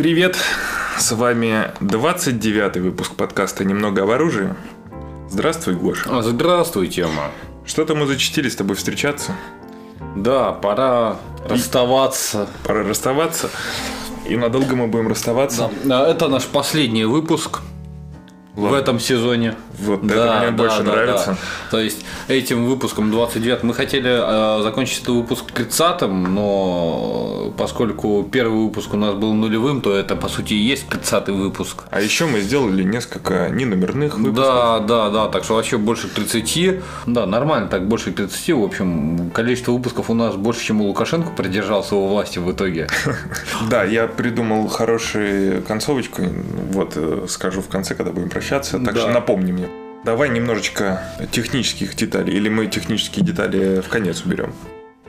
Привет! С вами 29-й выпуск подкаста «Немного об оружии». Здравствуй, Гоша. Здравствуй, Тема. Что-то мы зачастили с тобой встречаться. Да, пора расставаться. Пора расставаться. И надолго мы будем расставаться. Да. Это наш последний выпуск в Ладно. этом сезоне. Вот это мне больше нравится. То есть этим выпуском 29 мы хотели э, закончить этот выпуск 30-м, но поскольку первый выпуск у нас был нулевым, то это по сути и есть 30-й выпуск. А еще мы сделали несколько неномерных выпусков. Да, да, да, так что вообще больше 30. Да, нормально, так больше 30. В общем, количество выпусков у нас больше, чем у Лукашенко продержался у власти в итоге. Да, я придумал хорошую концовочку. Вот э, скажу в конце, когда будем прощаться. Так Да. что напомни мне. Давай немножечко технических деталей. Или мы технические детали в конец уберем.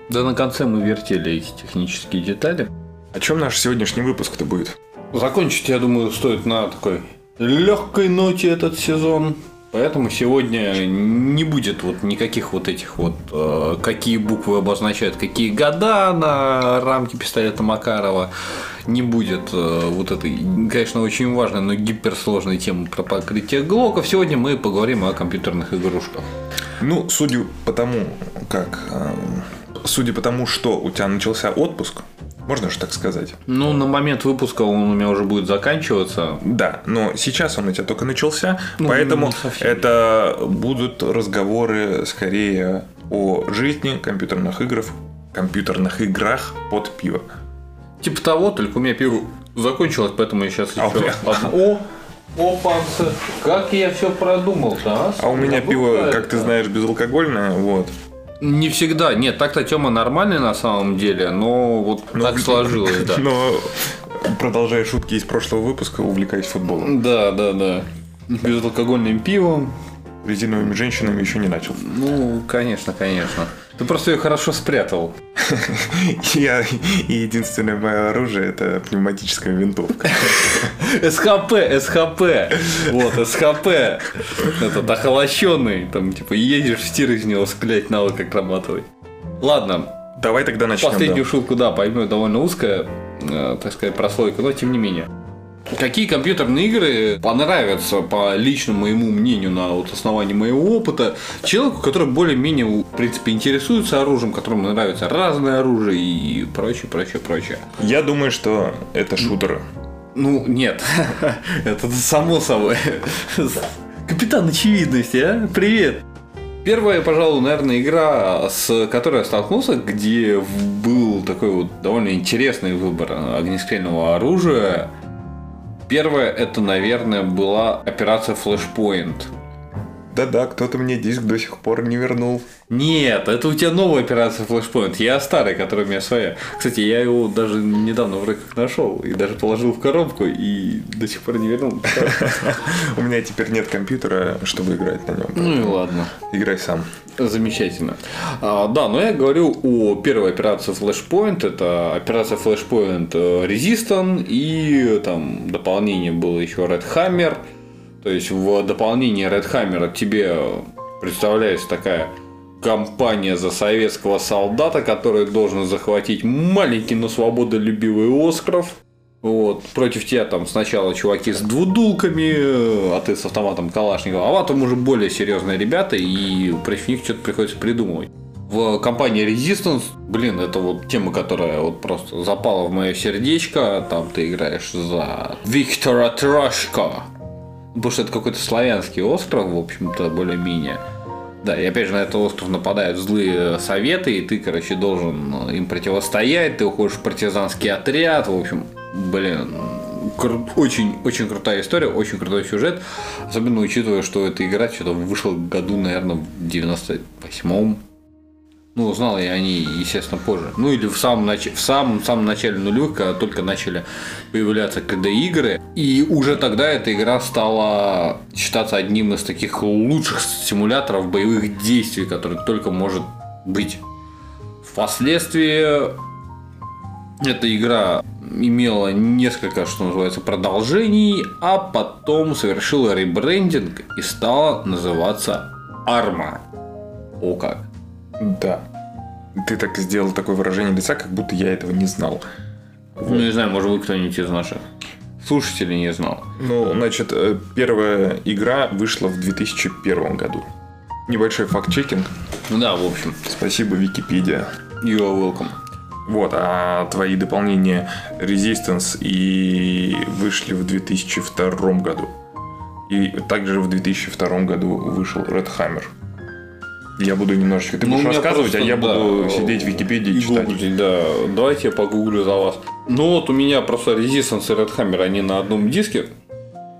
Да на конце мы вертели эти технические детали. О чем наш сегодняшний выпуск-то будет? Закончить, я думаю, стоит на такой легкой ноте этот сезон. Поэтому сегодня не будет вот никаких вот этих вот, э, какие буквы обозначают какие года на рамке пистолета Макарова. Не будет э, вот этой, конечно, очень важной, но гиперсложной темы про покрытие глоков. Сегодня мы поговорим о компьютерных игрушках. Ну, судя по тому, как... эм, Судя по тому, что у тебя начался отпуск, можно же так сказать. Ну, на момент выпуска он у меня уже будет заканчиваться. Да, но сейчас он у тебя только начался, Ну, поэтому это будут разговоры скорее о жизни компьютерных игр, компьютерных играх под пиво. Типа того, только у меня пиво закончилось, поэтому я сейчас А еще одно. О, опанцы, как я все продумал-то, А у меня пиво, как это. ты знаешь, безалкогольное, вот. Не всегда. Нет, так-то Тема нормальный на самом деле, но вот Но- так сложилось, да. Но продолжая шутки из прошлого выпуска, увлекаюсь футболом. Да, да, да. Безалкогольным пивом. Резиновыми женщинами еще не начал. Ну, конечно, конечно. Ты просто ее хорошо спрятал. Я и единственное мое оружие это пневматическая винтовка. СХП, СХП. Вот, СХП. Этот охолощенный. Там, типа, едешь в тир из него склять навык отрабатывать. Ладно, Давай тогда начнем. Последнюю да. шутку, да, пойму, довольно узкая, э, так сказать, прослойка, но тем не менее. Какие компьютерные игры понравятся, по личному моему мнению, на вот основании моего опыта, человеку, который более-менее, в принципе, интересуется оружием, которому нравится разное оружие и прочее, прочее, прочее. Я думаю, что это шутеры. Ну, нет, это само собой. Капитан очевидности, а? Привет! Первая, пожалуй, наверное, игра, с которой я столкнулся, где был такой вот довольно интересный выбор огнестрельного оружия. Первая, это, наверное, была операция Flashpoint. Да-да, кто-то мне диск до сих пор не вернул. Нет, это у тебя новая операция Flashpoint. Я старый, который у меня своя. Кстати, я его даже недавно вроде как нашел и даже положил в коробку и до сих пор не вернул. У меня теперь нет компьютера, чтобы играть на нем. Ну и ладно. Играй сам. Замечательно. А, да, но я говорю о первой операции Flashpoint. Это операция Flashpoint э, Resistance и там дополнение было еще Red Hammer. То есть в дополнении Red Hammer тебе представляется такая компания за советского солдата, который должен захватить маленький, но свободолюбивый остров. Вот. Против тебя там сначала чуваки с двудулками, а ты с автоматом Калашникова, а потом уже более серьезные ребята, и против них что-то приходится придумывать. В компании Resistance, блин, это вот тема, которая вот просто запала в мое сердечко. Там ты играешь за Виктора Трошко. Потому что это какой-то славянский остров, в общем-то, более-менее. Да, и опять же на этот остров нападают злые советы, и ты, короче, должен им противостоять, ты уходишь в партизанский отряд, в общем, блин, кру- очень, очень крутая история, очень крутой сюжет, особенно учитывая, что эта игра что-то вышла году, наверное, в 98-м, ну, узнал я о ней, естественно, позже. Ну, или в самом, нач... в самом, самом начале нулевых, когда только начали появляться КД-игры. И уже тогда эта игра стала считаться одним из таких лучших симуляторов боевых действий, который только может быть. Впоследствии эта игра имела несколько, что называется, продолжений, а потом совершила ребрендинг и стала называться Арма. О как. Да. Ты так сделал такое выражение лица, как будто я этого не знал. Ну, не знаю, может быть, кто-нибудь из наших слушателей не знал. Ну, значит, э, первая игра вышла в 2001 году. Небольшой факт-чекинг. Да, в общем. Спасибо, Википедия. You are welcome. Вот, а твои дополнения Resistance и вышли в 2002 году. И также в 2002 году вышел Red Hammer. Я буду немножечко... Ты Ну, будешь рассказывать, а просто, я да, буду сидеть в Википедии И читать. гуглить, да. Давайте я погуглю за вас. Ну вот у меня просто Resistance и Red Hammer, они на одном диске.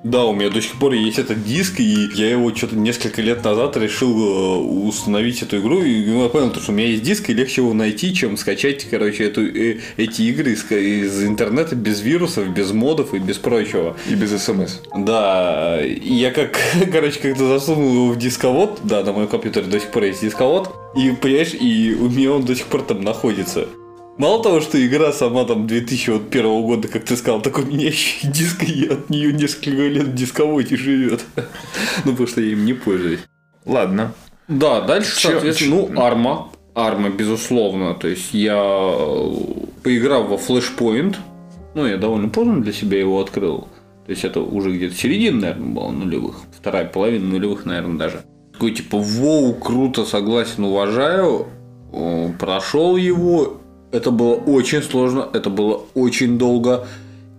Да, у меня до сих пор есть этот диск, и я его что-то несколько лет назад решил э, установить эту игру, и я понял, что у меня есть диск, и легче его найти, чем скачать, короче, эту, э, эти игры из, из интернета без вирусов, без модов и без прочего. И без смс. Да, и я как, короче, как-то засунул его в дисковод, да, на моем компьютере до сих пор есть дисковод, и, понимаешь, и у меня он до сих пор там находится. Мало того, что игра сама там 2001 года, как ты сказал, так у меня еще и диск, и от нее несколько лет в дисководе живет. Ну, потому что я им не пользуюсь. Ладно. Да, дальше, Чё- соответственно, чё- ну, арма. Арма, безусловно. То есть я э, поиграл во Flashpoint. Ну, я довольно поздно для себя его открыл. То есть это уже где-то середина, наверное, была нулевых. Вторая половина нулевых, наверное, даже. Такой типа, воу, круто, согласен, уважаю. Прошел его. Это было очень сложно, это было очень долго.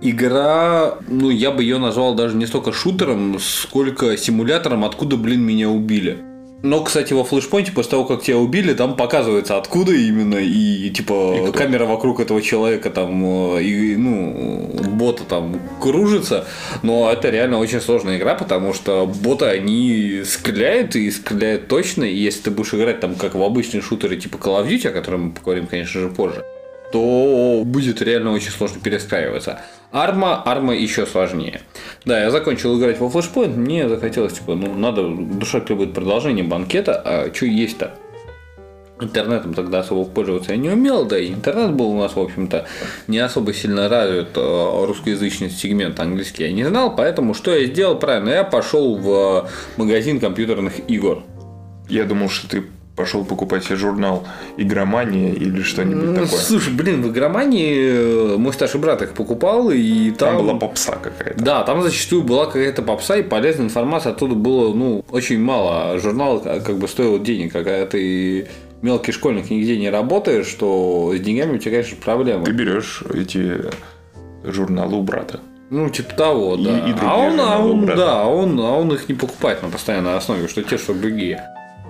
Игра, ну, я бы ее назвал даже не столько шутером, сколько симулятором, откуда, блин, меня убили. Но, кстати, во флешпоинте, после того, как тебя убили, там показывается, откуда именно, и, типа, И камера вокруг этого человека, там, э, и, ну, бота там кружится, но это реально очень сложная игра, потому что боты, они стреляют, и стреляют точно, и если ты будешь играть там, как в обычные шутеры, типа Call of Duty, о котором мы поговорим, конечно же, позже, то будет реально очень сложно перестраиваться. Арма, арма еще сложнее. Да, я закончил играть во Flashpoint, мне захотелось, типа, ну, надо, душа требует продолжения банкета, а что есть-то? Интернетом тогда особо пользоваться я не умел, да и интернет был у нас, в общем-то, не особо сильно развит, э, русскоязычный сегмент английский я не знал, поэтому что я сделал правильно? Я пошел в магазин компьютерных игр. Я думал, что ты пошел покупать себе журнал «Игромания» или что-нибудь Ну, такое. Слушай, блин, в игромании э, мой старший брат их покупал, и Там там... была попса какая-то. Да, там зачастую была какая-то попса, и полезной информации оттуда было, ну, очень мало. А Журнал а, как бы стоил денег, а когда ты мелкий школьник нигде не работаешь, что с деньгами у тебя, конечно, проблемы. Ты берешь эти журналы у брата. Ну, типа того, И- да. и другие а он, а он, брата. да, а он, а он их не покупает на постоянной основе, что те, что другие.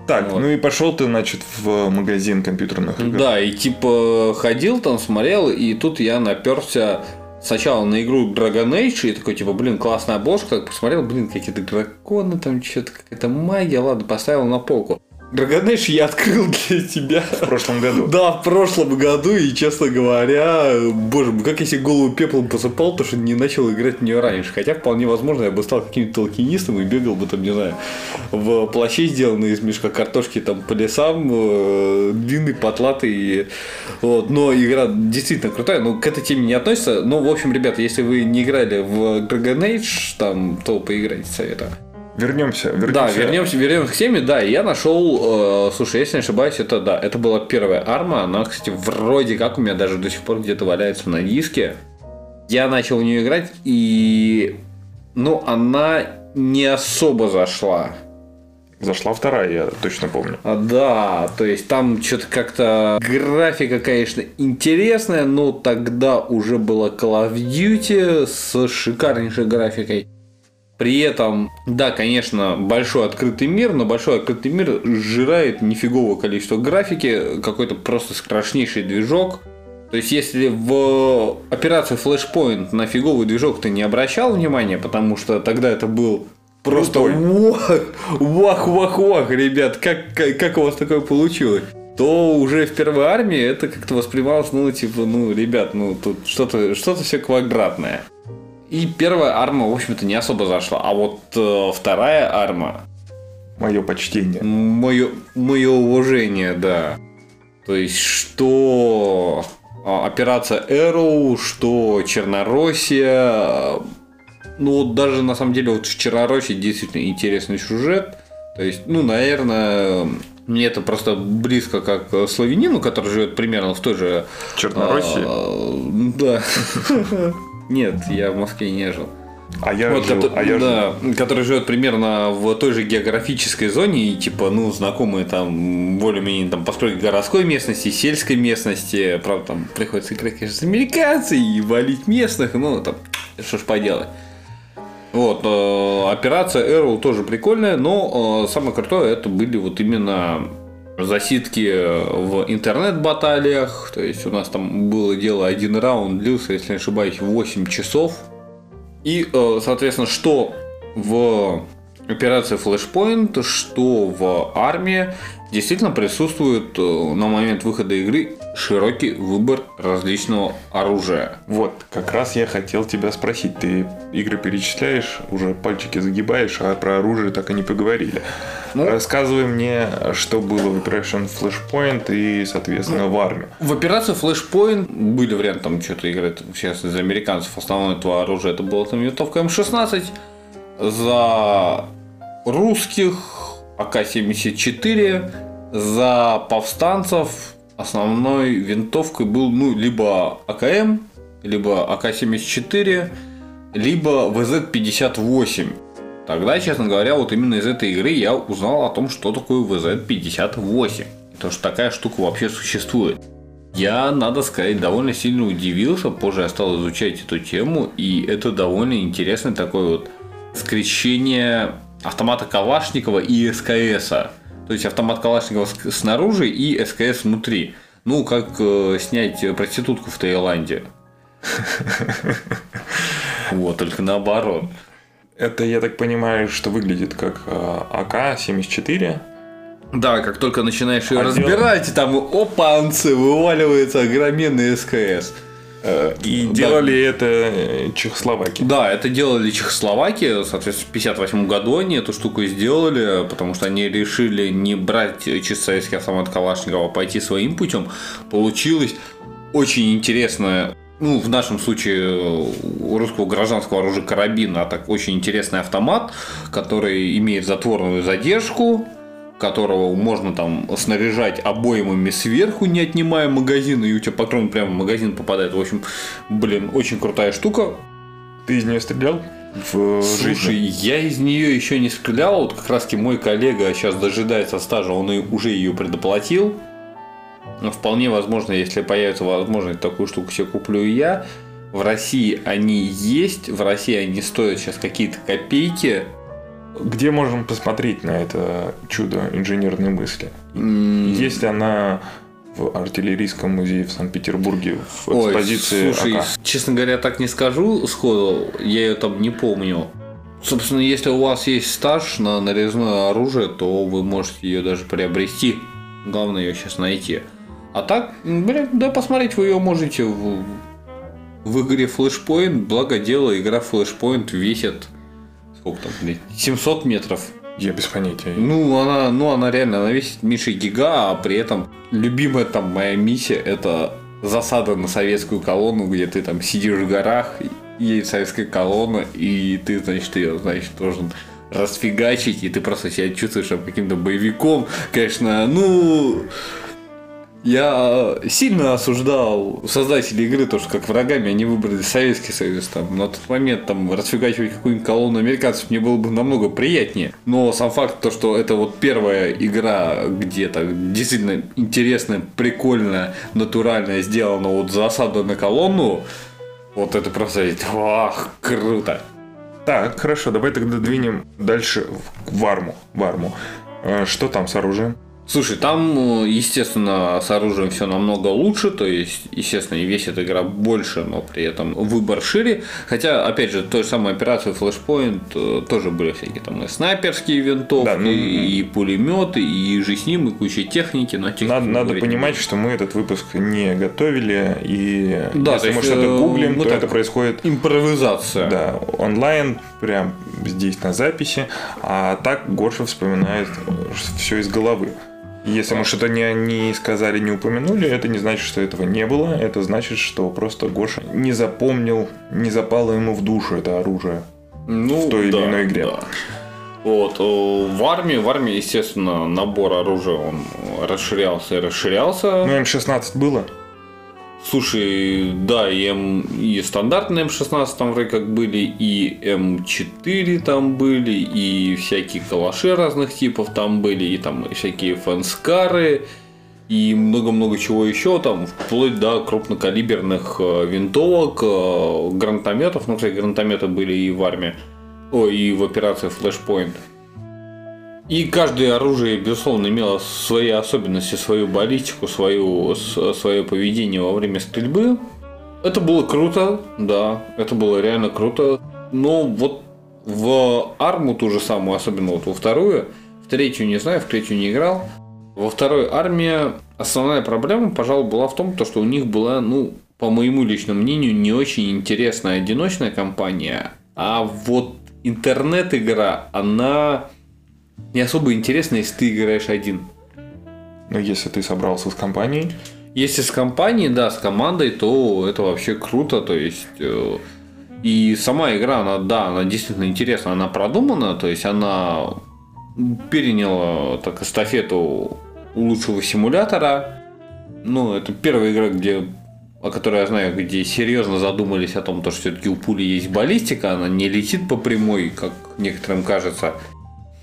Так, Вот. ну и пошел ты, значит, в магазин компьютерных игр. Да, и типа ходил там, смотрел, и тут я наперся сначала на игру Dragon Age, и такой, типа, блин, классная обложка, так посмотрел, блин, какие-то драконы, там что-то какая-то магия, ладно, поставил на полку. Age я открыл для тебя. В прошлом году. Да, в прошлом году, и, честно говоря, боже мой, как я себе голову пеплом посыпал, то что не начал играть в нее раньше. Хотя, вполне возможно, я бы стал каким-то толкинистом и бегал бы там, не знаю, в плаще, сделанные из мешка картошки, там, по лесам, э, длинный, потлатый. Вот. Но игра действительно крутая, но к этой теме не относится. Но, в общем, ребята, если вы не играли в Dragon Age, там, то поиграйте, советую. Вернемся, вернемся. Да, вернемся, вернемся к теме. Да, я нашел, э, слушай, если не ошибаюсь, это да, это была первая арма. Она, кстати, вроде как у меня даже до сих пор где-то валяется на диске. Я начал в нее играть, и ну, она не особо зашла. Зашла вторая, я точно помню. А, да, то есть там что-то как-то графика, конечно, интересная, но тогда уже была Call of Duty с шикарнейшей графикой. При этом, да, конечно, большой открытый мир, но большой открытый мир сжирает нифиговое количество графики, какой-то просто страшнейший движок. То есть, если в операции Flashpoint на фиговый движок ты не обращал внимания, потому что тогда это был просто Крутой. вах, вах, вах, вах, ребят, как, как, как у вас такое получилось? то уже в первой армии это как-то воспринималось, ну, типа, ну, ребят, ну, тут что-то что все квадратное. И первая арма, в общем-то, не особо зашла. А вот э, вторая арма, Мое почтение. мое, мое уважение, да. То есть, что а, операция Arrow, что Чернороссия. Ну, вот даже на самом деле, вот в Чернороссии действительно интересный сюжет. То есть, ну, наверное, мне это просто близко как славянину, который живет примерно в той же Чернороссии. а, Да. Нет, я в Москве не жил. А я Вот, жил, кото- а я жил. да, который живет примерно в той же географической зоне, и типа, ну, знакомые там более-менее там постройки городской местности, сельской местности, правда, там приходится играть, конечно, с американцей и валить местных, ну, там, что ж поделать. Вот, э, операция Arrow тоже прикольная, но э, самое крутое это были вот именно засидки в интернет-баталиях. То есть у нас там было дело один раунд, длился, если не ошибаюсь, 8 часов. И, э, соответственно, что в операции Flashpoint, что в армии действительно присутствует э, на момент выхода игры широкий выбор различного оружия. Вот, как раз я хотел тебя спросить. Ты игры перечисляешь, уже пальчики загибаешь, а про оружие так и не поговорили. Ну. Рассказывай мне, что было в Operation Flashpoint и, соответственно, в армии. В операции Flashpoint были варианты там что-то играть сейчас из американцев. Основное этого оружия это была там винтовка М16. За русских АК-74. За повстанцев основной винтовкой был ну либо АКМ, либо АК-74, либо ВЗ-58. Тогда, честно говоря, вот именно из этой игры я узнал о том, что такое ВЗ-58. И то, что такая штука вообще существует. Я, надо сказать, довольно сильно удивился. Позже я стал изучать эту тему, и это довольно интересное такое вот скрещение автомата Калашникова и СКС. То есть автомат Калашникова снаружи и СКС внутри. Ну, как э, снять проститутку в Таиланде. Вот, только наоборот. Это, я так понимаю, что выглядит как э, АК-74. Да, как только начинаешь ее А разбирать, там опанцы, вываливается огроменный СКС. Э, И Да. делали это э, Чехословакия. Да, это делали Чехословакия, соответственно, в 58 году они эту штуку сделали, потому что они решили не брать чисто советский автомат Калашникова, а пойти своим путем. Получилось очень интересное ну, в нашем случае у русского гражданского оружия карабин, а так очень интересный автомат, который имеет затворную задержку, которого можно там снаряжать обоймами сверху, не отнимая магазин, и у тебя патрон прямо в магазин попадает. В общем, блин, очень крутая штука. Ты из нее стрелял в Слушай, жизни? я из нее еще не стрелял. Вот как раз таки мой коллега сейчас дожидается стажа, он и уже ее предоплатил. Но вполне возможно, если появится возможность, такую штуку себе куплю и я. В России они есть, в России они стоят сейчас какие-то копейки. Где можем посмотреть на это чудо инженерной мысли? М, Есть ли она в артиллерийском музее в Санкт-Петербурге в Ой, экспозиции слушай, АК? честно говоря, так не скажу сходу, я ее там не помню. Собственно, если у вас есть стаж на нарезное оружие, то вы можете ее даже приобрести. Главное ее сейчас найти. А так, блин, да посмотреть вы ее можете в, в игре Flashpoint. Благо дело, игра Flashpoint весит сколько там, блин, 700 метров. Я без понятия. Ну, она, ну, она реально, она весит меньше гига, а при этом любимая там моя миссия это засада на советскую колонну, где ты там сидишь в горах, едет советская колонна, и ты, значит, ее, значит, должен расфигачить, и ты просто себя чувствуешь каким-то боевиком. Конечно, ну, я сильно осуждал создателей игры, то, что как врагами они выбрали Советский Союз. Там, на тот момент там, расфигачивать какую-нибудь колонну американцев мне было бы намного приятнее. Но сам факт, то, что это вот первая игра, где так действительно интересная, прикольная, натуральная, сделана вот засада на колонну, вот это просто, ах, круто. Так, хорошо, давай тогда двинем дальше в арму. В арму. Э, Что там с оружием? Слушай, там, э, естественно, с оружием все намного лучше, то есть, естественно, и весит игра больше, но при этом выбор шире. Хотя, опять же, той же самой операции Flashpoint э, тоже были всякие там и снайперские винтовки, Да, ну, и пулеметы, и же с ним, и куча техники. Но о технике Надо, надо понимать, что мы этот выпуск не готовили, и Да, если мы что-то э, гуглим, мы то это происходит Импровизация. да, онлайн, прям здесь на записи, а так Гоша вспоминает все из головы. Если мы что-то не, не сказали, не упомянули, это не значит, что этого не было. Это значит, что просто Гоша не запомнил, не запало ему в душу это оружие. Ну, в той или да, иной игре. да. Вот, э, в армии, в армии, естественно, набор оружия он расширялся и расширялся. Ну, М16 было? Слушай, да, и, М, и стандартные М16 там вроде как были, и М4 там были, и всякие калаши разных типов там были, и там всякие фанскары, и много-много чего еще, там, вплоть до крупнокалиберных э, винтовок, э, гранатометов, ну, кстати, гранатометы были и в армии, ой, и в операции Flashpoint. И каждое оружие, безусловно, имело свои особенности, свою баллистику, свою, свое поведение во время стрельбы. Это было круто, да, это было реально круто. Но вот в арму ту же самую, особенно вот во вторую, в третью не знаю, в третью не играл. Во второй армии основная проблема, пожалуй, была в том, то, что у них была, ну, по моему личному мнению, не очень интересная одиночная кампания, а вот интернет-игра, она не особо интересна, если ты играешь один. Но если ты собрался с компанией, Если с компанией, да, с командой, то это вообще круто. То есть э, и сама игра, она, да, она действительно интересна, она продумана, то есть она переняла так эстафету лучшего симулятора. Ну, это первая игра, где о которой я знаю, где серьезно задумались о том, то, что все-таки у пули есть баллистика, она не летит по прямой, как некоторым кажется.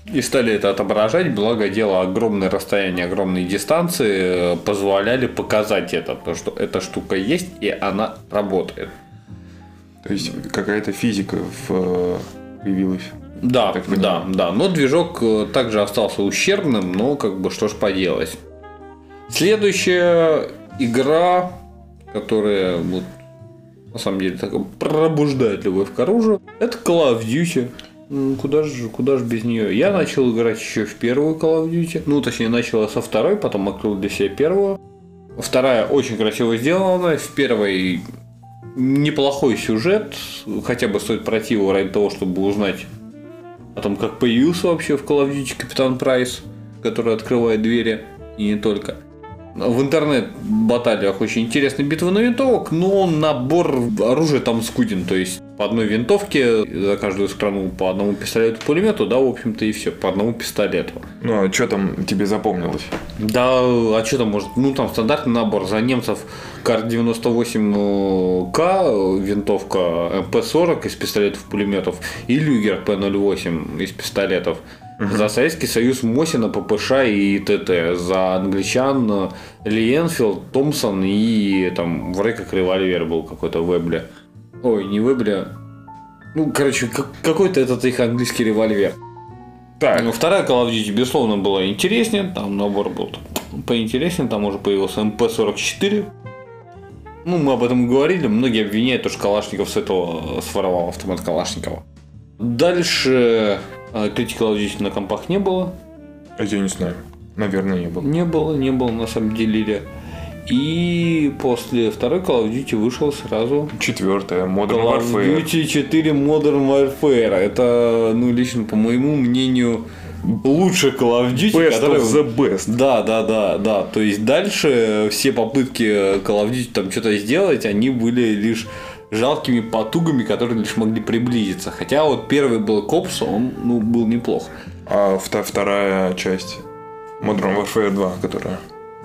И стали это отображать, благо дело огромное расстояние, огромные дистанции э, позволяли показать это, то, что эта штука есть и она работает. то есть какая-то физика в, э, появилась. Да, Так да, понимаю. да. Но движок э, также остался ущербным, но как бы что ж поделать. Следующая игра, которая вот, на самом деле так пробуждает любовь к оружию, это Call of Duty. Куда же, куда же без нее? Я начал играть еще в первую Call of Duty. Ну, точнее, начал со второй, потом открыл для себя первую. Вторая очень красиво сделана. В первой неплохой сюжет. Хотя бы стоит пройти его ради того, чтобы узнать о том, как появился вообще в Call of Duty Капитан Прайс, который открывает двери, и не только. В интернет-баталиях очень интересная битва на винтовок, но набор оружия там скуден. То есть по одной винтовке за каждую страну по одному пистолету-пулемету, да, в общем-то и все, по одному пистолету. Ну, а что там тебе запомнилось? Да, а что там может? Ну, там стандартный набор. За немцев Кар 98К, винтовка МП-40 из пистолетов-пулеметов и Люгер П-08 из пистолетов. За Советский Союз Мосина, ППШ и ТТ. За англичан Ли Энфилд, Томпсон и там вроде как револьвер был какой-то Вебли. Ой, не Вебли. Ну, короче, как- какой-то этот их английский револьвер. Так, Ну, вторая Call of Duty, безусловно, была интереснее. Там набор был поинтереснее. Там уже появился МП-44. Ну, мы об этом говорили. Многие обвиняют, то, что Калашников с этого своровал автомат Калашникова. Дальше Call of Duty на компах не было. а я не знаю. Наверное, не было. Не было, не было на самом деле. И после второй Call of Duty вышел сразу Четвертое, Modern Call of Warfare. Duty 4 Modern Warfare. Это, ну, лично по моему мнению, лучший Call of Duty, Best который... of the best. Да, да, да, да. То есть дальше все попытки Call of Duty там что-то сделать, они были лишь жалкими потугами, которые лишь могли приблизиться. Хотя вот первый был Копс, он ну, был неплох. А вторая часть Modern Warfare 2, которая...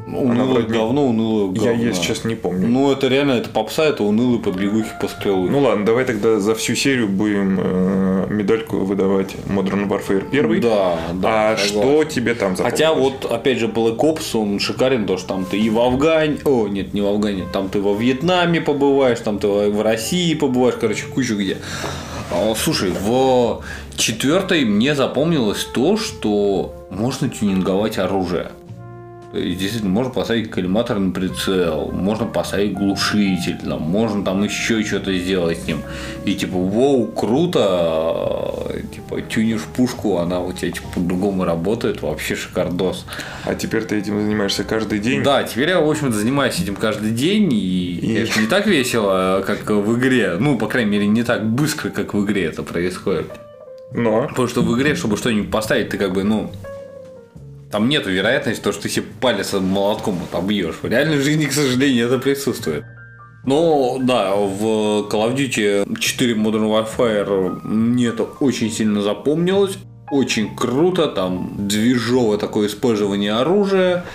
Унылое вроде- говно, унылое говно. Я, если честно, не помню. Ну, это реально, это попса, это унылый побегухи по стрелу. Ну ладно, давай тогда за всю серию будем э, медальку выдавать Modern Warfare 1. да, да. а согласен. что тебе там запомнилось? Хотя вот, опять же, Black Ops, он шикарен, то, что там ты и в Афгане, о, нет, не в Афгане, там ты во Вьетнаме побываешь, там ты в России побываешь, короче, кучу где. А, Слушай, в четвертой мне запомнилось то, что можно тюнинговать оружие. Есть, действительно, можно поставить коллиматор на прицел, можно поставить глушитель, там, можно там еще что-то сделать с ним. И типа, вау, круто, типа, тюнишь пушку, она у тебя типа, по-другому работает, вообще шикардос. А теперь ты этим занимаешься каждый день? Да, теперь я, в общем-то, занимаюсь этим каждый день, и, конечно, не так весело, как в игре. Ну, по крайней мере, не так быстро, как в игре это происходит. Но Потому что в игре, чтобы что-нибудь поставить, ты как бы, ну, там нету вероятности, то, что ты себе палец молотком отобьешь. В реальной жизни, к сожалению, это присутствует. Но, да, в Call of Duty 4 Modern Warfare мне это очень сильно запомнилось. Очень круто, там движовое такое использование оружия.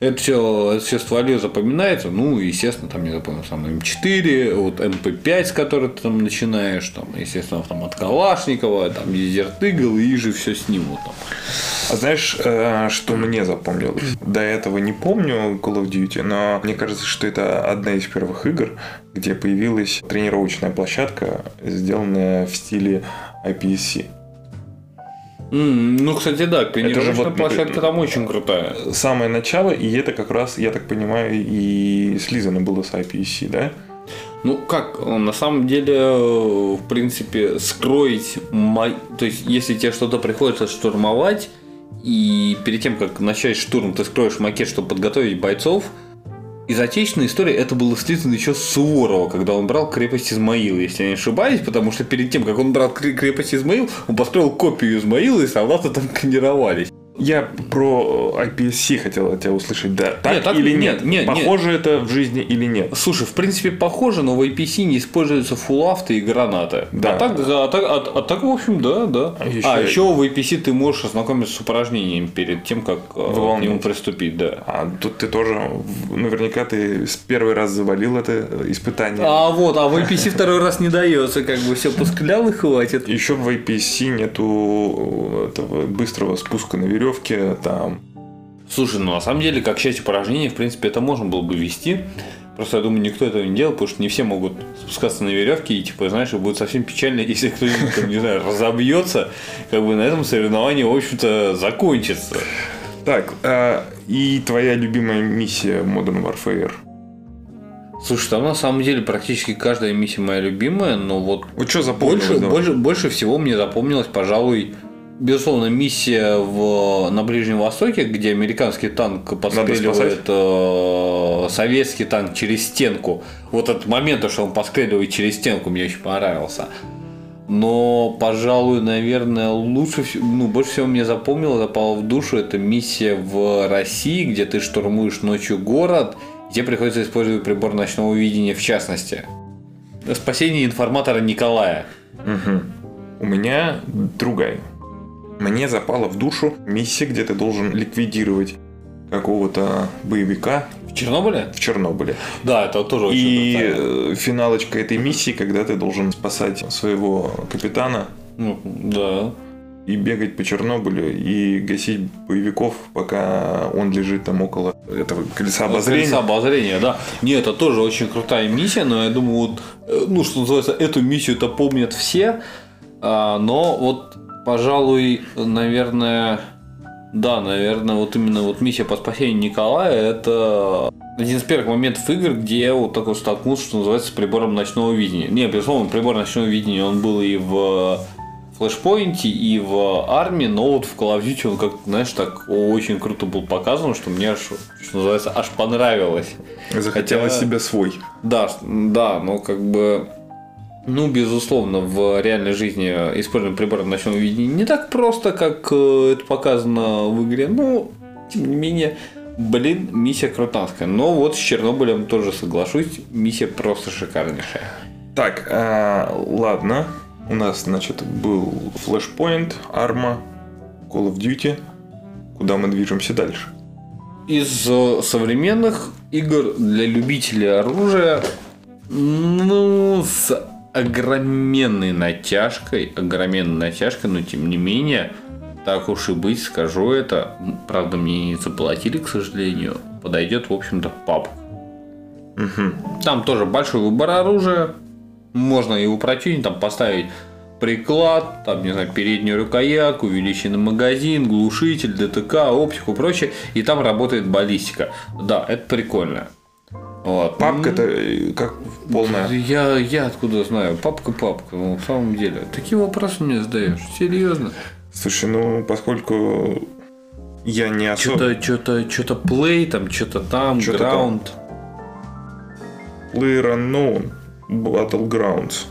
Это все, это все стволе запоминается. Ну, естественно, там, я запомнил, сам М4, вот МП5, с которой ты там начинаешь, там, естественно, там от Калашникова, там, Desert Eagle, и же все с ним вот там. А знаешь, э, что мне запомнилось? До этого не помню Call of Duty, но мне кажется, что это одна из первых игр, где появилась тренировочная площадка, сделанная в стиле IPSC. М, ну, кстати, да, тренировочная вот- площадка там очень крутая. Самое начало, и это как раз, я так понимаю, и слизано было с IPSC, да? Ну, как, на самом деле, э, в принципе, скроить, ма- то есть, если тебе что-то приходится штурмовать, и перед тем, как начать штурм, ты скроешь макет, чтобы подготовить бойцов, из отечественной истории это было слизано еще с Суворова, когда он брал крепость Измаила, если я не ошибаюсь, потому что перед тем, как он брал кре- крепость Измаил, он построил копию Измаила, и солдаты там тренировались. Я про IPSC хотел от тебя услышать, да. Так, Нет, так- или нет, нет? нет, Похоже это в жизни или нет? Слушай, в принципе, похоже, но в APC не используются фуллафты и гранаты. Да. А так, а так, а- а так, в общем, да, да. А еще- А еще в APC ты можешь ознакомиться с упражнением перед тем, как э, к нему приступить, да. А тут ты тоже, наверняка ты с первый раз завалил это э, испытание. А вот, а в APC второй раз не дается, как бы все посклял и хватит. Еще в IPSC нету э, этого быстрого спуска на веревке, там Слушай, ну на самом деле, как часть упражнений, в принципе, это можно было бы вести. Просто я думаю, никто этого не делал, потому что не все могут спускаться на веревке, и типа, знаешь, будет совсем печально, если кто-нибудь там, не знаю, разобьется, как бы на этом соревнование, в общем-то, закончится. Так, а, и твоя любимая миссия Modern Warfare? Слушай, там на самом деле практически каждая миссия моя любимая, но вот Вот что запомнилось? больше, давай? больше, больше всего мне запомнилась, пожалуй, безусловно, миссия в, на Ближнем Востоке, где американский танк подстреливает э, советский танк через стенку. Вот этот момент, то, что он подстреливает через стенку, мне очень понравился. Но, пожалуй, наверное, лучше ну, больше всего мне запомнило, запало в душу, это миссия в России, где ты штурмуешь ночью город, и тебе приходится использовать прибор ночного видения в частности. Спасение информатора Николая. Мгм. У меня другая. Мне запала в душу миссия, где ты должен ликвидировать какого-то боевика В Чернобыле? в Чернобыле. Да, это тоже очень И крутая. э, финалочка этой миссии, когда ты должен спасать своего капитана Ну, да. и бегать по Чернобылю и гасить боевиков, пока он лежит там около этого колеса обозрения. Колесо обозрения, да. Не, это тоже очень крутая миссия, но я думаю, вот, э, ну, что называется, эту миссию-то помнят все, а, но вот, пожалуй, наверное, да, наверное, вот именно вот миссия по спасению Николая это один из первых моментов игр, где я вот такой столкнулся, что называется, с прибором ночного видения. Не, безусловно, прибор ночного видения, он был и в флешпоинте, и в армии, но вот в Call of Duty он как знаешь, так очень круто был показан, что мне аж, что называется, аж понравилось. Захотелось Хотя- себе свой. Да, да, но как бы, ну, безусловно, в реальной жизни использование прибора ночного видения не так просто, как э, это показано в игре, но, тем не менее, блин, миссия крутанская. Но вот с Чернобылем тоже соглашусь, миссия просто шикарнейшая. Так, а, ладно. У нас, значит, был Flashpoint, Arma, Call of Duty. Куда мы движемся дальше? Из э, современных игр для любителей оружия, ну, с огроменной натяжкой, огроменной натяжкой, но тем не менее, так уж и быть, скажу это, правда, мне не заплатили, к сожалению, подойдет, в общем-то, пап. Мгм. Там тоже большой выбор оружия, можно его противнить, там поставить приклад, там, не знаю, переднюю рукоятку, увеличенный магазин, глушитель, ДТК, оптику и прочее, и там работает баллистика. Да, это прикольно. Вот. Папка это э, как полная. Я, я откуда знаю? Папка, папка, ну, в самом деле. Такие вопросы мне задаешь. Серьезно. Слушай, ну поскольку я не особо... Что-то, что-то, что-то плей, там, что-то там, там. граунд. Player Unknown Battlegrounds.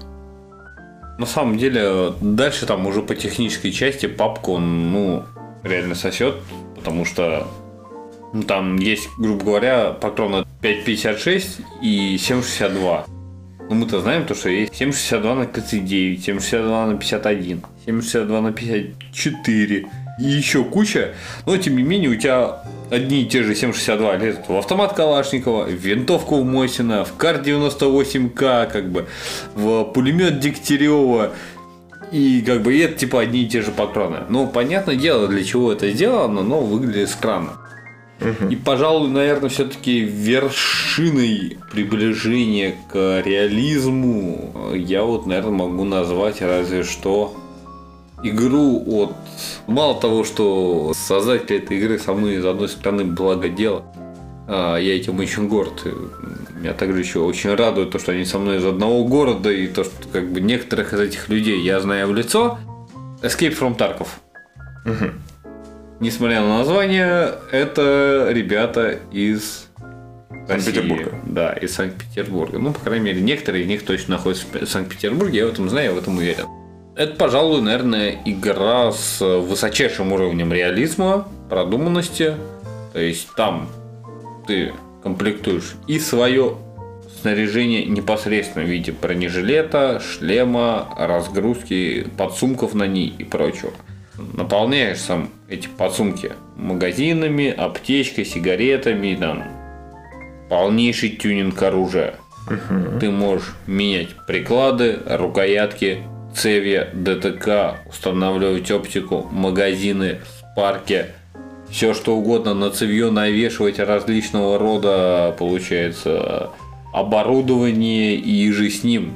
На самом деле, дальше там уже по технической части папку он, ну, реально сосет, потому что ну, там есть, грубо говоря, патроны 5.56 и 7.62. Ну, мы-то знаем то, что есть 7.62 на 39, 7.62 на 51, 7.62 на 54, и еще куча. Но, тем не менее, у тебя одни и те же 7,62 лезут в автомат Калашникова, в винтовку в Мосина, в Кар-98К, как бы, в пулемет Дегтярева. И как бы и это типа одни и те же патроны. Ну, понятное дело, для чего это сделано, но выглядит странно. И, пожалуй, наверное, все-таки вершиной приближения к реализму я вот, наверное, могу назвать разве что игру от... Мало того, что создатель этой игры со мной, с одной стороны, благо дело, а, я этим очень горд. Меня также еще очень радует то, что они со мной из одного города, и то, что как бы некоторых из этих людей я знаю в лицо. Escape from Tarkov. Угу. Несмотря на название, это ребята из Санкт-Петербурга. Да, из Санкт-Петербурга. Ну, по крайней мере, некоторые из них точно находятся в Санкт-Петербурге, я в этом знаю, я в этом уверен. Это, пожалуй, наверное, игра с высочайшим уровнем реализма, продуманности. То есть там ты комплектуешь и свое снаряжение непосредственно в виде бронежилета, шлема, разгрузки, подсумков на ней и прочего. Наполняешь сам эти подсумки магазинами, аптечкой, сигаретами, там, полнейший тюнинг оружия. Угу. Ты можешь менять приклады, рукоятки, цевья, ДТК, устанавливать оптику, магазины, спарки, все что угодно на цевье навешивать различного рода, получается, оборудование и же с ним.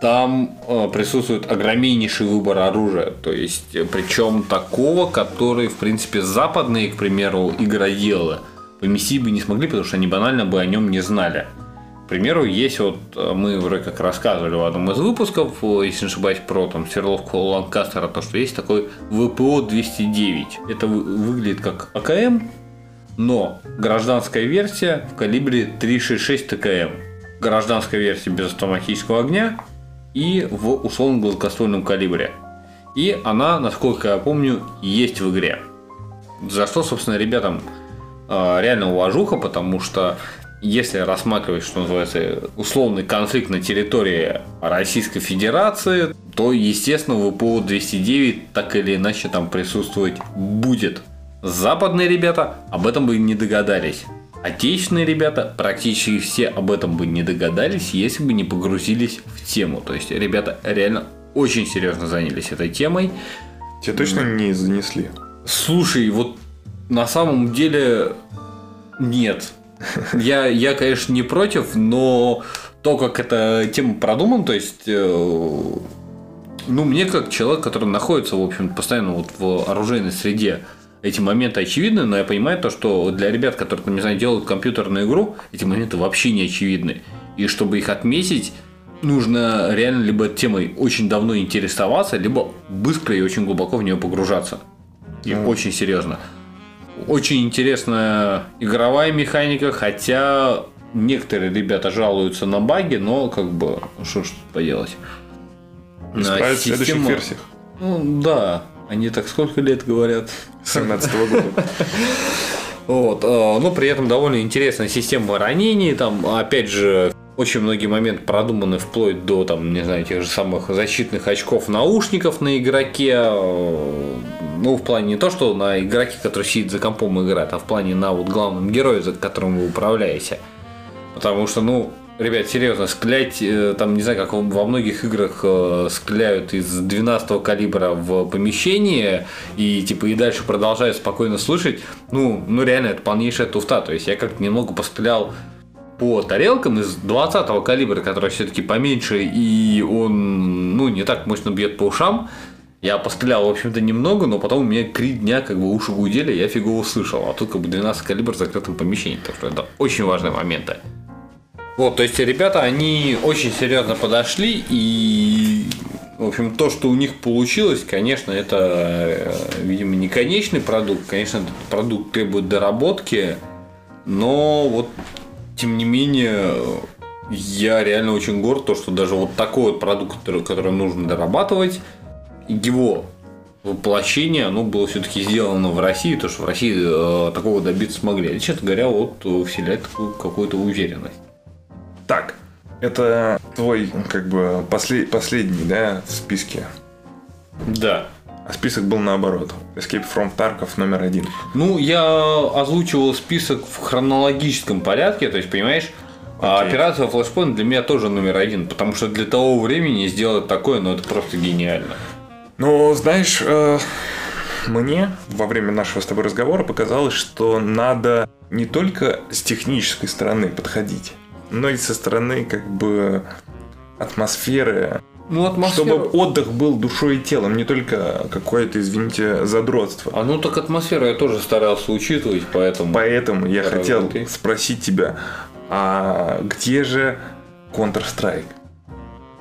Там э, присутствует огромнейший выбор оружия, то есть причем такого, который, в принципе, западные, к примеру, игроделы поместить бы не смогли, потому что они банально бы о нем не знали. К примеру, есть вот, э, мы вроде как рассказывали в одном из выпусков, э, если не ошибаюсь, про там сверловку Ланкастера, то, что есть такой ВПО-209. Это выглядит как АКМ, но гражданская версия в калибре 366 ТКМ. Гражданская версия без автоматического огня и в условно гладкоствольном калибре. И она, насколько я помню, есть в игре. За что, собственно, ребятам э, реально уважуха, потому что если рассматривать, что называется, условный конфликт на территории Российской Федерации, то, естественно, ВПО 209 так или иначе там присутствовать будет. Западные ребята об этом бы не догадались. Отечественные ребята практически все об этом бы не догадались, если бы не погрузились в тему. То есть ребята реально очень серьезно занялись этой темой. Тебя точно не занесли? Слушай, вот на самом деле нет. Я, я, конечно, не против, но то, как эта тема продумана, то есть, э, ну, мне как человек, который находится, в общем, постоянно вот в оружейной среде, эти моменты очевидны, но я понимаю то, что для ребят, которые, там, не знаю, делают компьютерную игру, эти моменты вообще не очевидны. И чтобы их отметить, нужно реально либо темой очень давно интересоваться, либо быстро и очень глубоко в нее погружаться. И mm. очень серьезно. Очень интересная игровая механика, хотя некоторые ребята жалуются на баги, но как бы, что ж поделать. Исправить система... в следующих версиях. Ну, да, они так сколько лет говорят? 17 -го года. Вот, э, но при этом довольно интересная система ранений, там, опять же, очень многие моменты продуманы вплоть до, там, не знаю, тех же самых защитных очков наушников на игроке. Ну, в плане не то, что на игроке, который сидит за компом играет, а в плане на вот главном герое, за которым вы управляете. Потому что, ну, ребят, серьезно, склять, э, там, не знаю, как во многих играх э, скляют из 12 калибра в помещение и, типа, и дальше продолжают спокойно слышать, ну, ну реально, это полнейшая туфта. То есть я как-то немного пострелял по тарелкам из 20 калибра, который все-таки поменьше, и он ну, не так мощно бьет по ушам. Я пострелял, в общем-то, немного, но потом у меня три дня как бы уши гудели, я фигово слышал. А тут как бы 12 калибр в закрытом помещении. Так что это очень важные моменты. Вот, то есть ребята, они очень серьезно подошли и в общем, то, что у них получилось, конечно, это, э, видимо, не конечный продукт. Конечно, этот продукт требует доработки, но вот тем не менее, я реально очень горд, то, что даже вот такой вот продукт, который, который нужно дорабатывать, его воплощение, оно было все-таки сделано в России, то, что в России э, такого добиться смогли. И, честно говоря, вот вселяет такую какую-то уверенность. Так, это твой, как бы, послед, последний, да, в списке? Да. А список был наоборот. Escape from Tarkov номер один. Ну, я озвучивал список в хронологическом порядке, то есть, понимаешь, а Окей. операция Flashpoint для меня тоже номер один, потому что для того времени сделать такое, ну, это просто гениально. Ну, знаешь, э, мне во время нашего с тобой разговора показалось, что надо не только с технической стороны подходить, но и со стороны как бы атмосферы, Ну, атмосфера... чтобы отдых был душой и телом, не только какое-то, извините, задротство. А ну так атмосферу я тоже старался учитывать, поэтому... Поэтому я Здорово, хотел окей. спросить тебя, а где же Counter-Strike?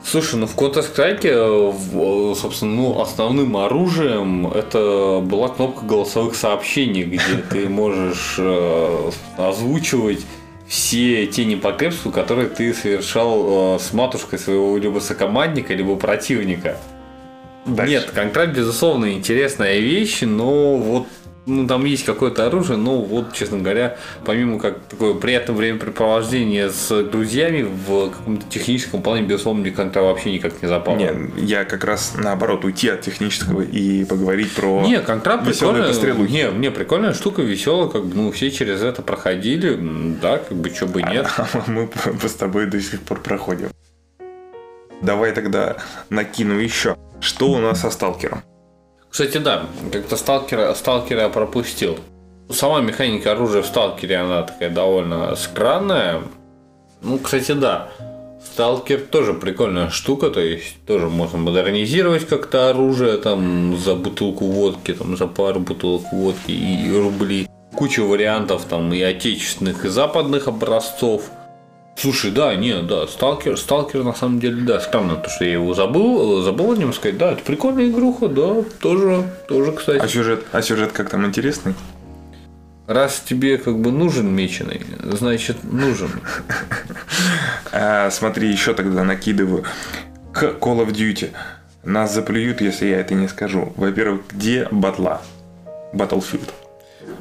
Слушай, ну в Counter-Strike, э, э, собственно, ну, основным оружием это была кнопка голосовых сообщений, где ты можешь э, озвучивать все те непотребства, которые ты совершал э, с матушкой своего либо сокомандника, либо противника. Дальше. Нет, контракт, безусловно, интересная вещь, но вот ну, там есть какое-то оружие, но вот, честно говоря, помимо как такое приятное времяпрепровождение с друзьями в каком-то техническом плане, безусловно, мне контра вообще никак не запал. Не, я как раз наоборот уйти от технического и поговорить про Не, контракт веселые пострелухи. не, не, прикольная штука, веселая, как бы, ну, все через это проходили, да, как бы, что бы нет. А мы с тобой до сих пор проходим. Давай тогда накину еще. Что у нас со сталкером? Кстати, да, как-то сталкера, сталкера пропустил. Сама механика оружия в сталкере, она такая довольно странная. Ну, кстати, да. Сталкер тоже прикольная штука, то есть тоже можно модернизировать как-то оружие там за бутылку водки, там за пару бутылок водки и рубли. Куча вариантов там и отечественных, и западных образцов. Слушай, да, не, да, Сталкер, Сталкер на самом деле, да, странно, то, что я его забыл, забыл о нем сказать, да, это прикольная игруха, да, тоже, тоже, кстати. А сюжет, а сюжет как там интересный? Раз тебе как бы нужен меченый, значит нужен. А, смотри, еще тогда накидываю. К Call of Duty. Нас заплюют, если я это не скажу. Во-первых, где батла? Battlefield.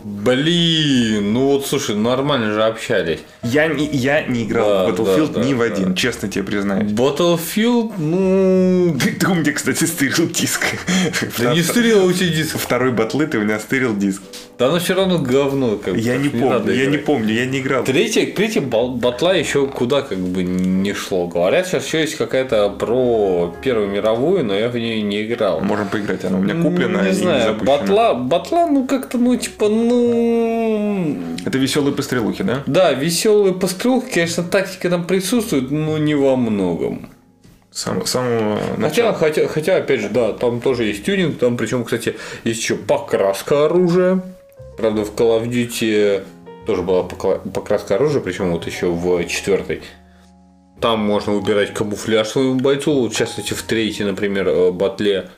Блин, ну вот слушай, нормально же общались. Я не, я не играл Да, в Battlefield да, ни да, в один, да. честно тебе признаюсь. Battlefield, ну... Ты, ты у меня, кстати, стырил диск. Да не стырил у тебя диск. Второй батлы ты у меня стырил диск. Да оно все равно говно. Как Я не помню, я не помню, я не играл. Третья бал- батла еще куда как бы не шло. Говорят, сейчас еще есть какая-то про Первую мировую, но я в нее не играл. Можем поиграть, она у меня куплена не и знаю, батла, батла, ну как-то, ну типа, ну... Это веселые пострелухи, да? Да, веселые пострелки, конечно, тактика там присутствует, но не во многом. С самого, Хотя, хотя, хотя, опять же, да, там тоже есть тюнинг, там причем, кстати, есть еще покраска оружия. Правда, в Call of Duty тоже была покраска оружия, причем вот еще в четвертой. Там можно выбирать камуфляж своему бойцу, сейчас, кстати, в третьей, например, э, батле.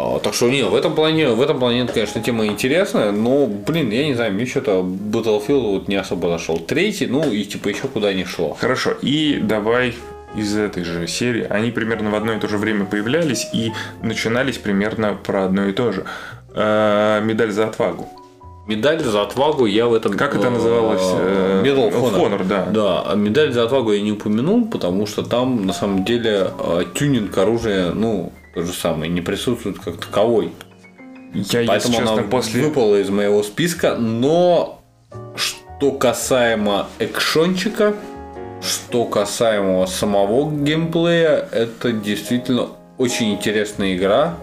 А, Так что не, в этом плане, в этом плане, конечно, тема интересная, но, блин, я не знаю, мне что-то Battlefield вот не особо зашел. Третий, ну и типа еще куда не шло. Хорошо, и давай из этой же серии. Они примерно в одно и то же время появлялись и начинались примерно про одно и то же. Э, медаль за отвагу. Медаль за отвагу я в этом... Как это называлось? Э, Medal of Honor. Honor, да. Да, а медаль за отвагу я не упомянул, потому что там на самом деле э, тюнинг оружия, ну, то же самое, не присутствует как таковой. Я, Поэтому честно, она после... выпала из моего списка, но что касаемо экшончика, что касаемо самого геймплея, это действительно очень интересная игра.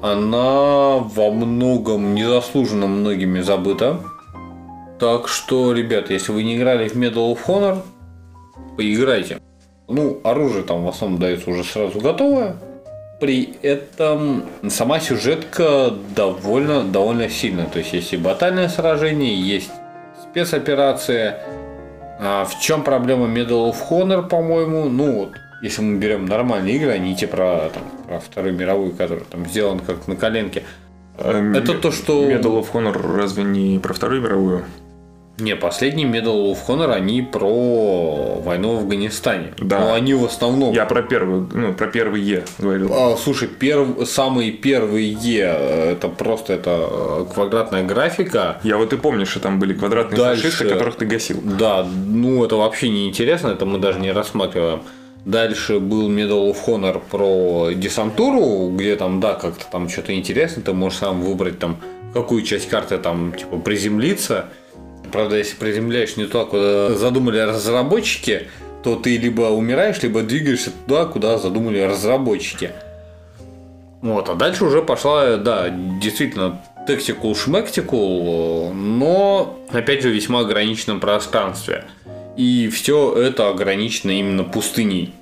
Она во многом незаслуженно многими забыта. Так что, ребят, если вы не играли в Medal of Honor, поиграйте. Ну, оружие там в основном дается уже сразу готовое. При этом сама сюжетка довольно, довольно сильная. То есть есть и батальное сражение, есть спецоперация. А в чем проблема Medal of Honor, по-моему? Ну вот, если мы берем нормальные игры, а не те про, там, про Вторую мировую, которая там сделан как на коленке. Э, Это то, что- Medal of Honor разве не про Вторую мировую? Не, последний Medal of Honor, они про войну в Афганистане. Да. Но они в основном... Я про первую, ну, про первый Е говорил. А, слушай, перв... самые первые э, это просто это э, квадратная графика. Я вот и помню, что там были квадратные Дальше. фашисты, которых ты гасил. Да, ну это вообще не интересно, это мы даже не рассматриваем. Дальше был Medal of Honor про десантуру, где там, да, как-то там что-то интересно, ты можешь сам выбрать там, какую часть карты там, типа, приземлиться. Правда, если приземляешь не туда, куда задумали разработчики, то ты либо умираешь, либо двигаешься туда, куда задумали разработчики. Вот, а дальше уже пошла, да, действительно, тактикул шмектикул, но, опять же, в весьма ограниченном пространстве. И все это ограничено именно пустыней.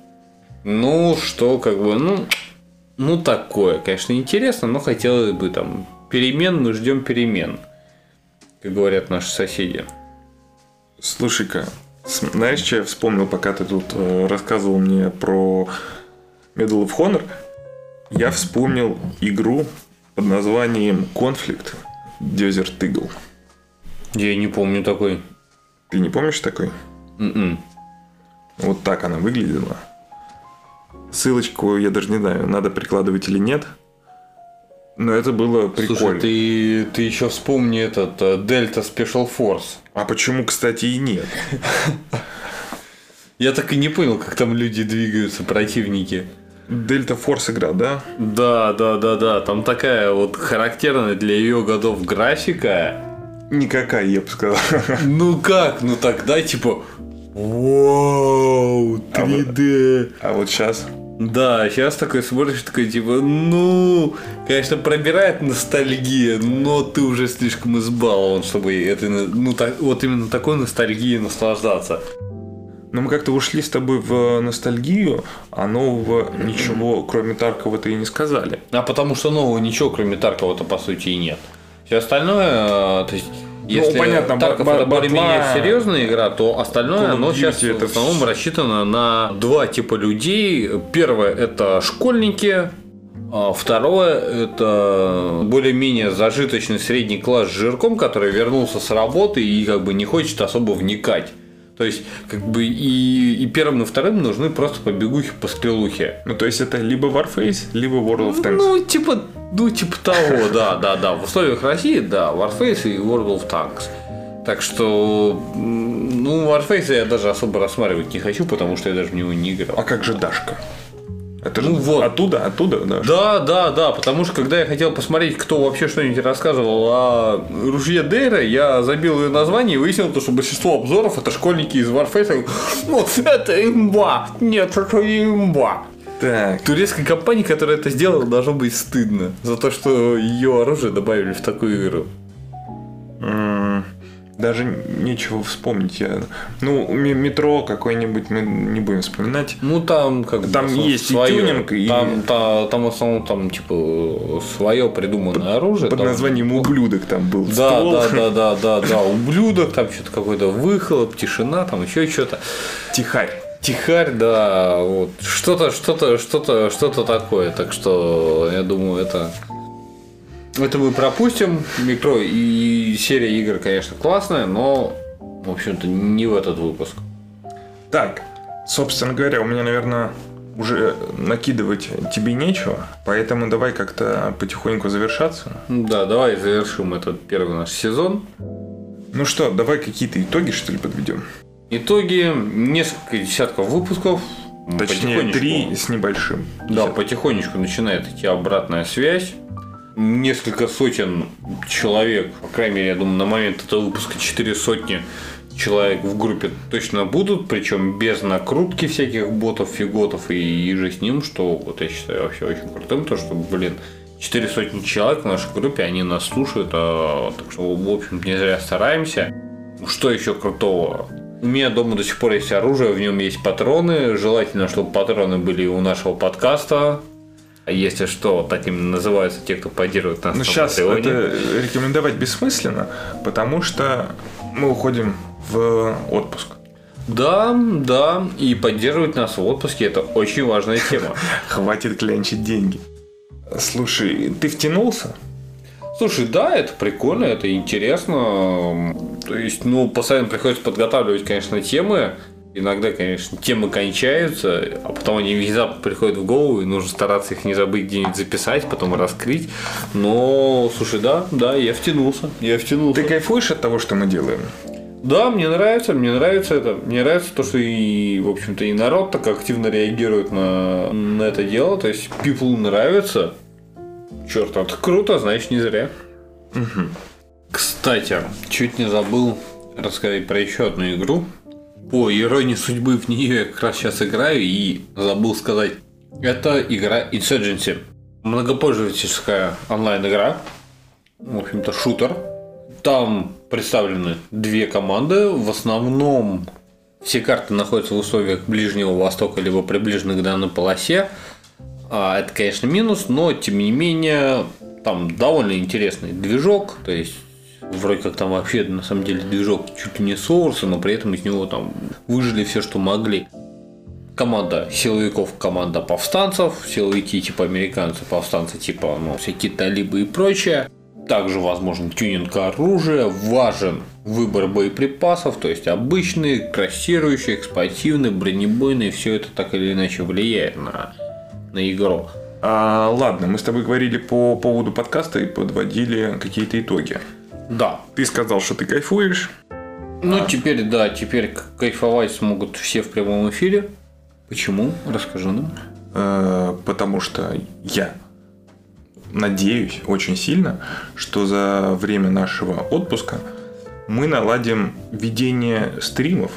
Ну, что как бы, ну, ну такое, конечно, интересно, но хотелось бы там перемен, мы ждем перемен, как говорят наши соседи. Слушай-ка, знаешь, что я вспомнил, пока ты тут э, рассказывал мне про Medal of Honor? Я вспомнил игру под названием Conflict Desert Eagle. Я не помню такой. Ты не помнишь такой? М-м. Вот так она выглядела. Ссылочку я даже не знаю, надо прикладывать или нет. Но это было прикольно. Слушай, ты, ты еще вспомни этот э, Delta Special Force. А почему, кстати, и нет? Я так и не понял, как там люди двигаются, противники. Дельта Форс игра, да? Да, да, да, да. Там такая вот характерная для ее годов графика. Никакая, я бы сказал. Ну как? Ну тогда типа Вау, 3D. А вот сейчас? Да, сейчас такой смотришь, такой типа, ну, конечно, пробирает ностальгия, но ты уже слишком избалован, чтобы это, ну, так, вот именно такой ностальгией наслаждаться. Но мы как-то ушли с тобой в ностальгию, а нового ничего, кроме Таркова-то и не сказали. А потому что нового ничего, кроме Таркова-то, по сути, и нет. Все остальное, то есть, если ну, понятно, Тарков это более-менее серьезная игра, то остальное, оно сейчас это в основном рассчитано на два типа людей. Первое это школьники, а второе это более-менее зажиточный средний класс с жирком, который вернулся с работы и как бы не хочет особо вникать. То есть, как бы и, и первым, и вторым нужны просто побегухи по стрелухе. Ну, то есть это либо Warface, либо World of Tanks. Ну, типа, ну, типа того, да, да, да. В условиях России, да, Warface и World of Tanks. Так что, ну, Warface я даже особо рассматривать не хочу, потому что я даже в него не играл. А как же Дашка? Это же Ну вот. оттуда, оттуда, да. Да, да, да, потому что когда я хотел посмотреть, кто вообще что-нибудь рассказывал о ружье Дейра, я забил ее название и выяснил, то, что большинство обзоров это школьники из Warface. Ну, это имба! Нет, это имба! Так, Турецкой компании, которая это сделала, должно быть стыдно за то, что ее оружие добавили в такую игру. м, даже нечего вспомнить. Я... Ну, ме- метро какой-нибудь мы не будем вспоминать. Ну там как бы Там основном есть и своё. тюнинг, и- там, та- там в основном там типа свое придуманное оружие. Под там- названием ублюдок там был Да, ствол. да, да, да, да, да, ублюдок, там что-то какой-то выхлоп, тишина, там еще что-то. Тихарь. Тихарь, да, вот что-то, что-то, что-то, что-то такое. Так что я думаю, это это мы пропустим. Метро и серия игр, конечно, классная, но в общем-то не в этот выпуск. Так, собственно говоря, у меня, наверное, уже накидывать тебе нечего, поэтому давай как-то потихоньку завершаться. Да, давай завершим этот первый наш сезон. Ну что, давай какие-то итоги, что ли, подведем? Итоги несколько десятков выпусков. Точнее, три с небольшим. Да, потихонечку начинает идти обратная связь. Несколько сотен человек, по крайней мере, я думаю, на момент этого выпуска 4 сотни человек в группе точно будут, причем без накрутки всяких ботов, фиготов и иже с ним, что вот я считаю вообще очень крутым, то что, блин, 4 сотни человек в нашей группе, они нас слушают, а, так что, в общем, не зря стараемся. Что еще крутого? У меня дома до сих пор есть оружие, в нем есть патроны. Желательно, чтобы патроны были у нашего подкаста. Если что, так именно называются те, кто поддерживает нас Ну, сейчас Патреоне. это рекомендовать бессмысленно, потому что мы уходим в отпуск. Да, да, и поддерживать нас в отпуске это очень важная тема. Хватит клянчить деньги. Слушай, ты втянулся? Слушай, да, это прикольно, это интересно. То есть, ну, постоянно приходится подготавливать, конечно, темы. Иногда, конечно, темы кончаются, а потом они внезапно приходят в голову, и нужно стараться их не забыть где-нибудь записать, потом раскрыть. Но, слушай, да, да, я втянулся. Я втянулся. Ты кайфуешь от того, что мы делаем? Да, мне нравится, мне нравится это. Мне нравится то, что и, в общем-то, и народ так активно реагирует на, на это дело. То есть, people нравится. Черт, это круто, значит, не зря. Кстати, чуть не забыл рассказать про еще одну игру. По иронии судьбы в нее я как раз сейчас играю и забыл сказать. Это игра Insurgency. Многопользовательская онлайн-игра. В общем-то, шутер. Там представлены две команды. В основном все карты находятся в условиях Ближнего Востока, либо приближены к данной полосе. А, это, конечно, минус, но тем не менее там довольно интересный движок, то есть вроде как там вообще на самом деле движок чуть ли не соурса, но при этом из него там выжили все, что могли. Команда силовиков, команда повстанцев, силовики типа американцы, повстанцы типа ну, всякие талибы и прочее. Также возможен тюнинг оружия, важен выбор боеприпасов, то есть обычные, красирующие, экспансивные, бронебойные, все это так или иначе влияет на, на игру. А, ладно, мы с тобой говорили по поводу подкаста и подводили какие-то итоги. Да. Ты сказал, что ты кайфуешь. Ну, теперь, да, теперь кайфовать смогут все в прямом эфире. Почему? Расскажи нам. Э, потому что я надеюсь очень сильно, что за время нашего отпуска мы наладим ведение стримов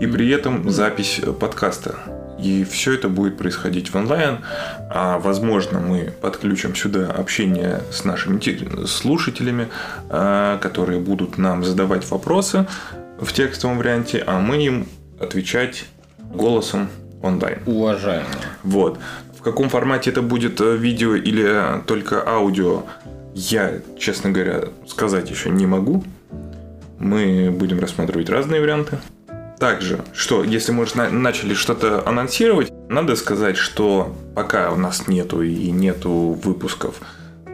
и при этом запись подкаста. И все это будет происходить в онлайн. А возможно, мы подключим сюда общение с нашими слушателями, а, которые будут нам задавать вопросы в текстовом варианте, а мы им отвечать голосом онлайн. Уважаемо. Вот. В каком формате это будет э, видео или только аудио, я, честно говоря, сказать еще не могу. Мы будем рассматривать разные варианты. Также, что если мы уже начали что-то анонсировать, надо сказать, что пока у нас нету и нету выпусков,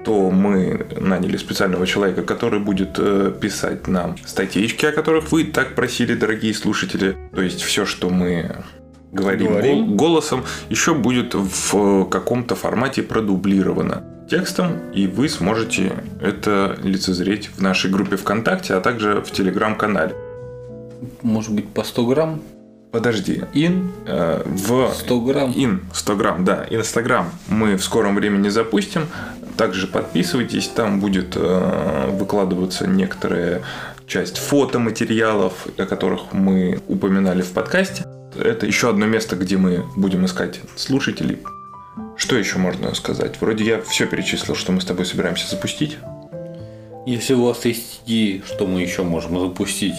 то мы наняли специального человека, который будет э, писать нам статейки, о которых вы так просили, дорогие слушатели. То есть все, что мы говорим, говорим. голосом, еще будет в каком-то формате продублировано текстом, и вы сможете это лицезреть в нашей группе ВКонтакте, а также в Телеграм-канале. Может быть, по 100 грамм? Подожди. Ин? Э, в 100 грамм? Ин, 100 грамм, да. Инстаграм мы в скором времени запустим. Также подписывайтесь, там будет э, выкладываться некоторая часть фотоматериалов, о которых мы упоминали в подкасте. Это еще одно место, где мы будем искать слушателей. Что еще можно сказать? Вроде я все перечислил, что мы с тобой собираемся запустить. Если у вас есть идеи, что мы еще можем запустить,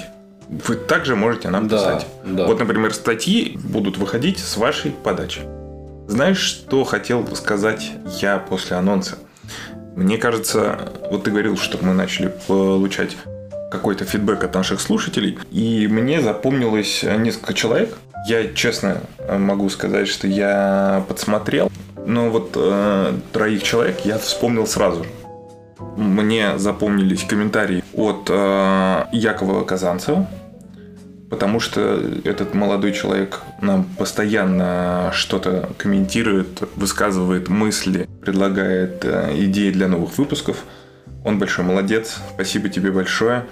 вы также можете нам да, писать. Да. Вот, например, статьи будут выходить с вашей подачи. Знаешь, что хотел сказать я после анонса? Мне кажется, вот ты говорил, что мы начали получать какой-то фидбэк от наших слушателей, и мне запомнилось несколько человек, я честно э, могу сказать, что я подсмотрел, но вот э, троих человек я вспомнил сразу же. Мне запомнились комментарии от э, Якова Казанцева, потому что этот молодой человек нам постоянно что-то комментирует, высказывает мысли, предлагает э, идеи для новых выпусков. Он большой молодец, спасибо тебе большое.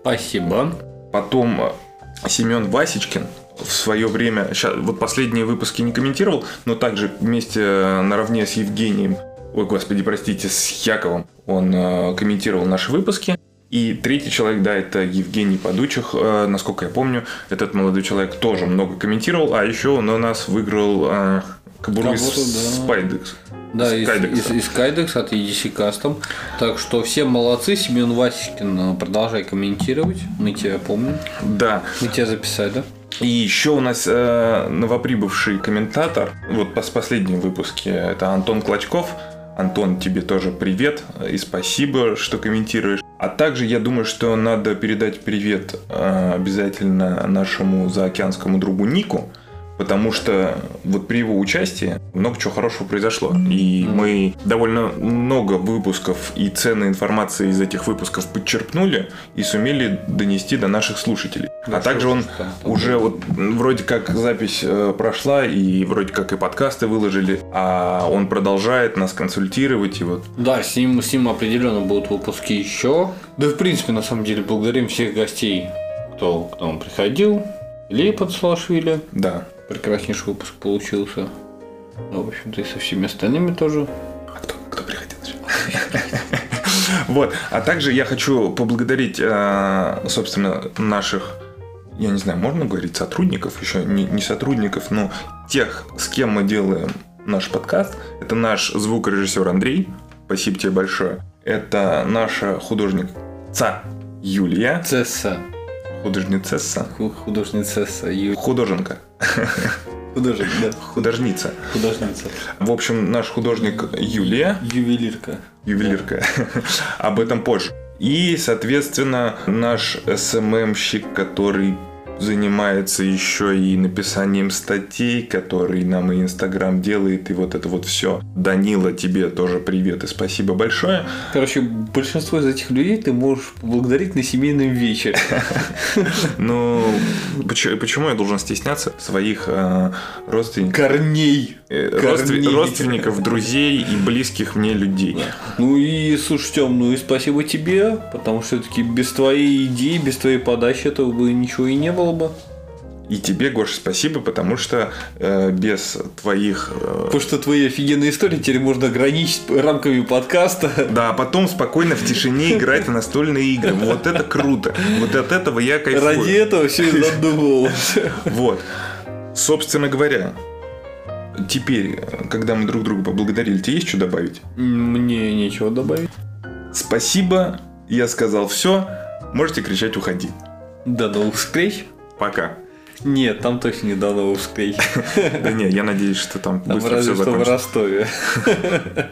Спасибо. Потом э, Семен Васечкин, в свое время, сейчас, вот последние выпуски не комментировал, но также вместе э, наравне с Евгением, ой, господи, простите, с Яковом, он э, комментировал наши выпуски. И третий человек, да, это Евгений Подучих, э, насколько я помню, этот молодой человек тоже много комментировал, а еще он у нас выиграл э, кобуру из да. Spydex. Да, из, из, из Kydex от EDC Custom. Так что все молодцы. Семен Васечкин, э, продолжай комментировать. Мы тебя помним. Да. Мы тебя записали, да? И еще у нас э, новоприбывший комментатор, вот с последнем выпуске, это Антон Клочков. Антон, тебе тоже привет и спасибо, что комментируешь. А также я думаю, что надо передать привет э, обязательно нашему заокеанскому другу Нику, потому что вот при его участии много чего хорошего произошло. И мы довольно много выпусков и ценной информации из этих выпусков подчерпнули и сумели донести до наших слушателей. Да, а также он там, там уже вот вроде как запись э, прошла и вроде как и подкасты выложили, а он продолжает нас консультировать и вот. Да, с ним, с ним определенно будут выпуски еще. Да, в принципе, на самом деле, благодарим всех гостей кто к нам приходил. Илья Подслашвили. Да. Прекраснейший выпуск получился. Ну, в общем-то, и со всеми остальными тоже. А кто, кто приходил? Вот. А также я хочу поблагодарить, э, собственно, наших, я не знаю, можно говорить сотрудников, еще не, не сотрудников, но тех, с кем мы делаем наш подкаст. Это наш звукорежиссер Андрей. Спасибо тебе большое. Это наша художница Юлия. Цесса. Художницесса. Ху- Художницесса. Ю- Художенка. Художник, да. Художница. Художница. В общем, наш художник Юлия, Ювелирка. ювелирка, об этом позже. И, соответственно, наш СММщик, который занимается еще и написанием статей, который нам и Инстаграм делает, и вот это вот все. Данила, тебе тоже привет и спасибо большое. Короче, большинство из этих людей ты можешь поблагодарить на семейном вечере. Ну, почему, я должен стесняться своих э, родственников, Корней. э, корней. родственников, друзей и близких мне людей? Ну и слушай, Тём, ну и спасибо тебе, потому что все-таки без твоей идеи, без твоей подачи этого бы ничего и не было бы. И тебе, Гоша, спасибо, потому что э, без твоих... э, Потому что твои офигенные истории теперь можно ограничить рамками подкаста. Да, а потом спокойно в тишине играть в настольные игры. Вот это круто. Вот от этого я кайфую. Ради этого все и задумывалось. Вот. Собственно говоря, теперь, когда мы друг друга поблагодарили, тебе есть что добавить? Мне нечего добавить. Спасибо, я сказал все. Можете кричать «Уходи». До новых встреч. Пока. Нет, там точно не до встреч. Да не, я надеюсь, что там быстро все что в закончится. Ростове.